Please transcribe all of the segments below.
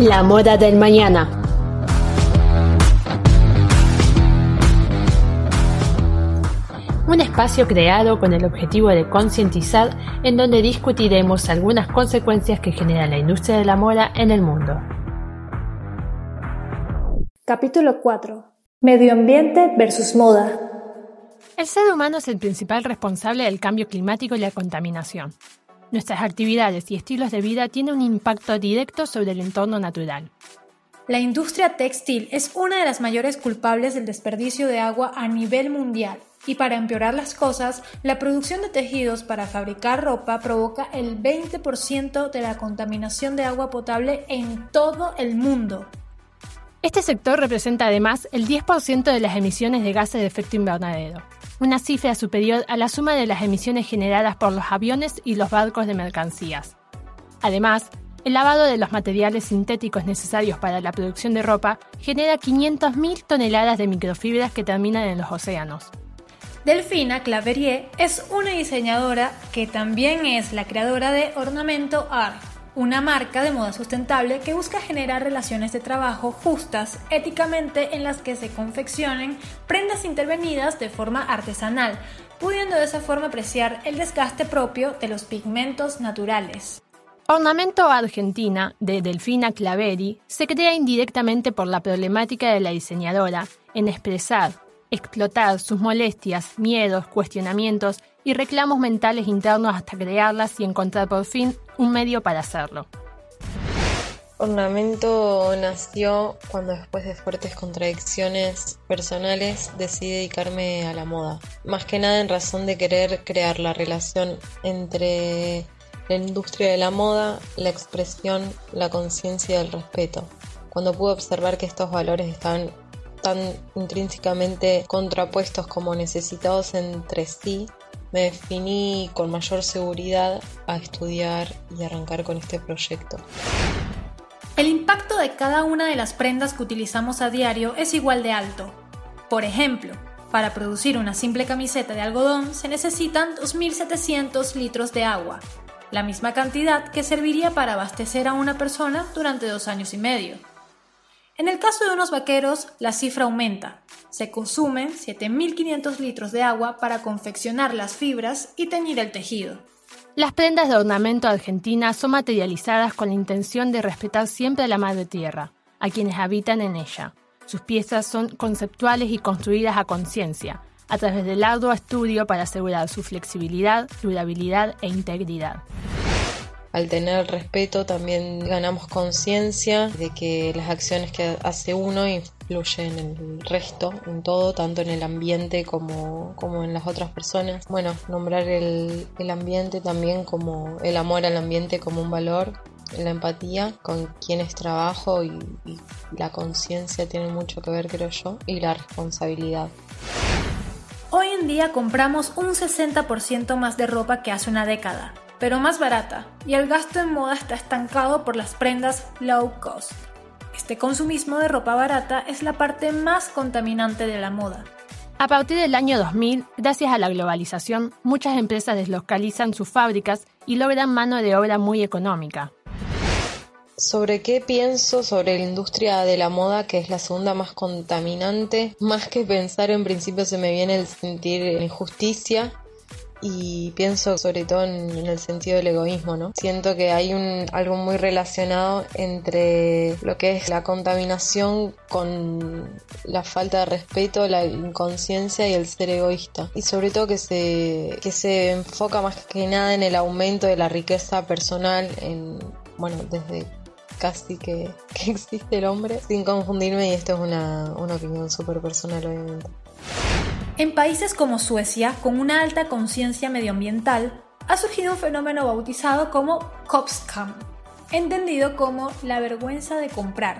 La moda del mañana. Un espacio creado con el objetivo de concientizar en donde discutiremos algunas consecuencias que genera la industria de la moda en el mundo. Capítulo 4. Medio ambiente versus moda. El ser humano es el principal responsable del cambio climático y la contaminación. Nuestras actividades y estilos de vida tienen un impacto directo sobre el entorno natural. La industria textil es una de las mayores culpables del desperdicio de agua a nivel mundial y para empeorar las cosas, la producción de tejidos para fabricar ropa provoca el 20% de la contaminación de agua potable en todo el mundo. Este sector representa además el 10% de las emisiones de gases de efecto invernadero una cifra superior a la suma de las emisiones generadas por los aviones y los barcos de mercancías. Además, el lavado de los materiales sintéticos necesarios para la producción de ropa genera 500.000 toneladas de microfibras que terminan en los océanos. Delfina Claverier es una diseñadora que también es la creadora de Ornamento Art, una marca de moda sustentable que busca generar relaciones de trabajo justas éticamente en las que se confeccionen prendas intervenidas de forma artesanal, pudiendo de esa forma apreciar el desgaste propio de los pigmentos naturales. Ornamento Argentina de Delfina Claveri se crea indirectamente por la problemática de la diseñadora en expresar, explotar sus molestias, miedos, cuestionamientos y reclamos mentales internos hasta crearlas y encontrar por fin un medio para hacerlo. Ornamento nació cuando después de fuertes contradicciones personales decidí dedicarme a la moda. Más que nada en razón de querer crear la relación entre la industria de la moda, la expresión, la conciencia y el respeto. Cuando pude observar que estos valores estaban tan intrínsecamente contrapuestos como necesitados entre sí, me definí con mayor seguridad a estudiar y arrancar con este proyecto. El impacto de cada una de las prendas que utilizamos a diario es igual de alto. Por ejemplo, para producir una simple camiseta de algodón se necesitan 2.700 litros de agua, la misma cantidad que serviría para abastecer a una persona durante dos años y medio. En el caso de unos vaqueros, la cifra aumenta. Se consumen 7.500 litros de agua para confeccionar las fibras y teñir el tejido. Las prendas de ornamento argentina son materializadas con la intención de respetar siempre a la madre tierra, a quienes habitan en ella. Sus piezas son conceptuales y construidas a conciencia, a través del arduo estudio para asegurar su flexibilidad, durabilidad e integridad al tener respeto también ganamos conciencia de que las acciones que hace uno influyen en el resto, en todo, tanto en el ambiente como, como en las otras personas. Bueno, nombrar el, el ambiente también como el amor al ambiente como un valor la empatía con quienes trabajo y, la conciencia tiene mucho que ver, creo yo, y la responsabilidad. Hoy en día compramos un 60% más de ropa que hace una década pero más barata, y el gasto en moda está estancado por las prendas low cost. Este consumismo de ropa barata es la parte más contaminante de la moda. A partir del año 2000, gracias a la globalización, muchas empresas deslocalizan sus fábricas y logran mano de obra muy económica. ¿Sobre qué pienso sobre la industria de la moda, que es la segunda más contaminante? Más que pensar en principio se me viene el sentir injusticia y pienso sobre todo en, el sentido del egoísmo, ¿no? Siento que hay un, algo muy relacionado entre lo que es la contaminación con la falta de respeto, la inconsciencia y el ser egoísta. Y sobre todo que se, que se enfoca más que nada en el aumento de la riqueza personal, en, bueno, desde casi que, que existe el hombre, sin confundirme, y esto es una, una opinión súper personal obviamente. En países como Suecia, con una alta conciencia medioambiental, ha surgido un fenómeno bautizado como Kopskam, entendido como la vergüenza de comprar.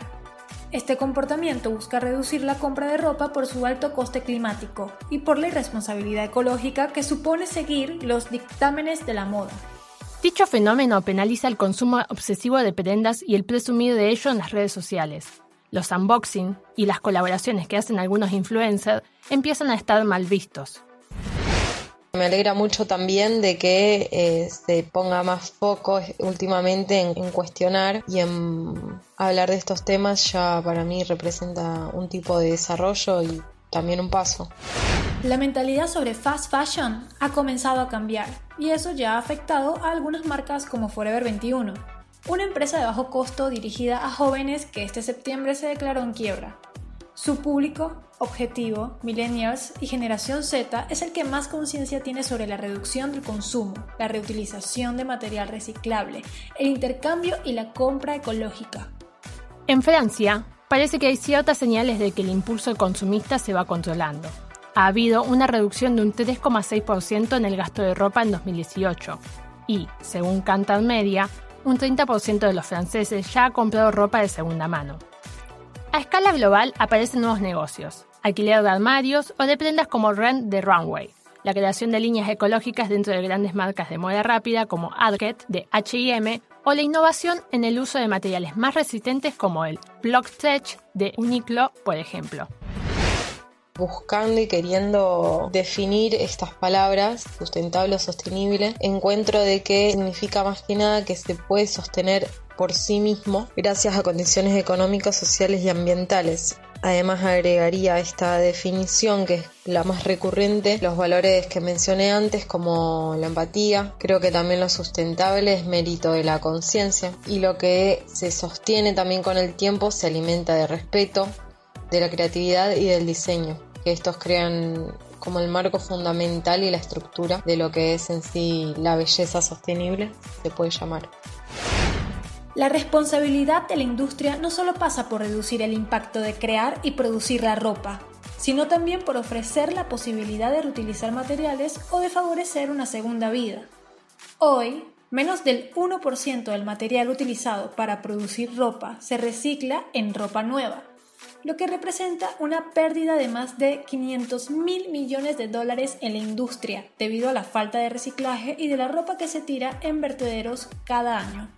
Este comportamiento busca reducir la compra de ropa por su alto coste climático y por la irresponsabilidad ecológica que supone seguir los dictámenes de la moda. Dicho fenómeno penaliza el consumo obsesivo de prendas y el presumido de ello en las redes sociales los unboxing y las colaboraciones que hacen algunos influencers empiezan a estar mal vistos. Me alegra mucho también de que eh, se ponga más foco últimamente en, cuestionar y en hablar de estos temas ya para mí representa un tipo de desarrollo y también un paso. La mentalidad sobre fast fashion ha comenzado a cambiar y eso ya ha afectado a algunas marcas como Forever 21, una empresa de bajo costo dirigida a jóvenes que este septiembre se declaró en quiebra. Su público objetivo, millennials y generación Z, es el que más conciencia tiene sobre la reducción del consumo, la reutilización de material reciclable, el intercambio y la compra ecológica. En Francia, parece que hay ciertas señales de que el impulso consumista se va controlando. Ha habido una reducción de un 3,6% en el gasto de ropa en 2018 y, según Cantar Media, un 30% de los franceses ya ha comprado ropa de segunda mano. A escala global aparecen nuevos negocios, alquiler de armarios o de prendas como Rent the Runway, la creación de líneas ecológicas dentro de grandes marcas de moda rápida como Arket de H&M o la innovación en el uso de materiales más resistentes como el Block Stretch de Uniqlo, por ejemplo buscando y queriendo definir estas palabras, sustentable o sostenible, encuentro de que significa más que nada que se puede sostener por sí mismo gracias a condiciones económicas, sociales y ambientales. Además agregaría esta definición que es la más recurrente, los valores que mencioné antes como la empatía, creo que también lo sustentable es mérito de la conciencia y lo que se sostiene también con el tiempo se alimenta de respeto, de la creatividad y del diseño que estos crean como el marco fundamental y la estructura de lo que es en sí la belleza sostenible, se puede llamar. La responsabilidad de la industria no solo pasa por reducir el impacto de crear y producir la ropa, sino también por ofrecer la posibilidad de reutilizar materiales o de favorecer una segunda vida. Hoy, menos del 1% del material utilizado para producir ropa se recicla en ropa nueva lo que representa una pérdida de más de 500 mil millones de dólares en la industria debido a la falta de reciclaje y de la ropa que se tira en vertederos cada año.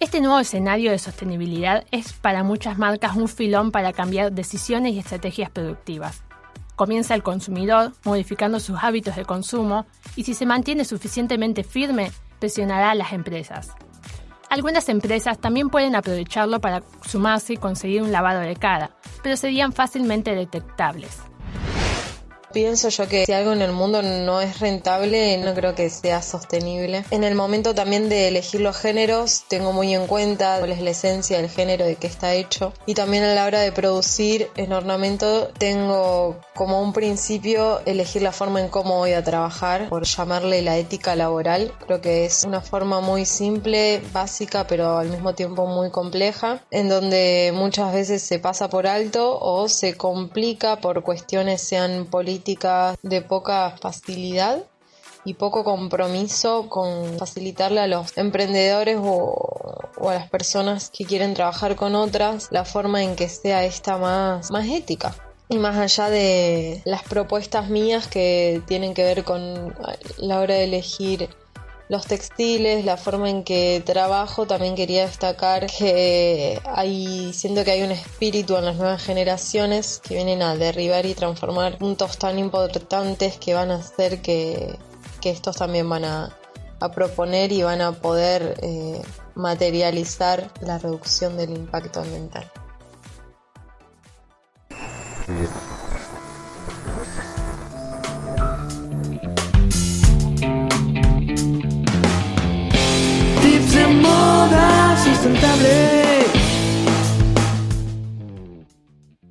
Este nuevo escenario de sostenibilidad es para muchas marcas un filón para cambiar decisiones y estrategias productivas. Comienza el consumidor modificando sus hábitos de consumo y si se mantiene suficientemente firme, presionará a las empresas. Algunas empresas también pueden aprovecharlo para sumarse y conseguir un lavado de cara, pero serían fácilmente detectables. Pienso yo que si algo en el mundo no es rentable, no creo que sea sostenible. En el momento también de elegir los géneros, tengo muy en cuenta cuál es la esencia del género, de qué está hecho. Y también a la hora de producir en ornamento, tengo como un principio elegir la forma en cómo voy a trabajar, por llamarle la ética laboral. Creo que es una forma muy simple, básica, pero al mismo tiempo muy compleja, en donde muchas veces se pasa por alto o se complica por cuestiones sean políticas de poca facilidad y poco compromiso con facilitarle a los emprendedores o, a las personas que quieren trabajar con otras la forma en que sea esta más, más ética. Y más allá de las propuestas mías que tienen que ver con la hora de elegir los textiles, la forma en que trabajo, también quería destacar que hay, siento que hay un espíritu en las nuevas generaciones que vienen a derribar y transformar puntos tan importantes que van a hacer que, estos también van a, proponer y van a poder eh, materializar la reducción del impacto ambiental.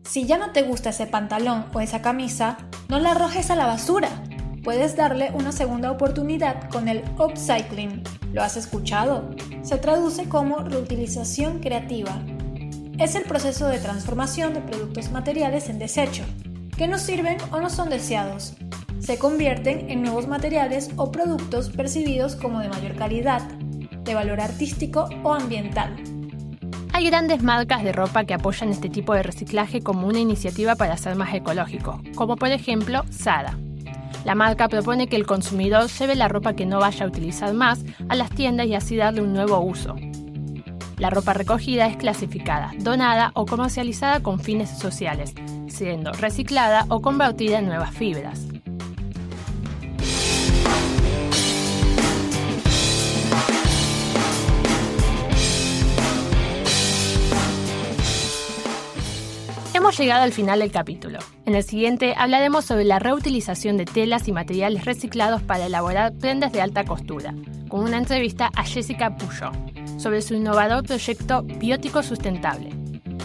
Si ya no te gusta ese pantalón o esa camisa, no la arrojes a la basura. Puedes darle una segunda oportunidad con el upcycling. ¿Lo has escuchado? Se traduce como reutilización creativa. Es el proceso de transformación de productos materiales en desecho, que no sirven o no son deseados. Se convierten en nuevos materiales o productos percibidos como de mayor calidad, de valor artístico o ambiental. Hay grandes marcas de ropa que apoyan este tipo de reciclaje como una iniciativa para ser más ecológico, como por ejemplo Zara. La marca propone que el consumidor lleve la ropa que no vaya a utilizar más a las tiendas y así darle un nuevo uso. La ropa recogida es clasificada, donada o comercializada con fines sociales, siendo reciclada o convertida en nuevas fibras. Hemos llegado al final del capítulo. En el siguiente hablaremos sobre la reutilización de telas y materiales reciclados para elaborar prendas de alta costura, con una entrevista a Jessica Puyo sobre su innovador proyecto Biótico Sustentable.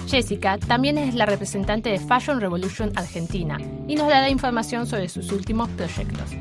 Jessica también es la representante de Fashion Revolution Argentina y nos dará información sobre sus últimos proyectos.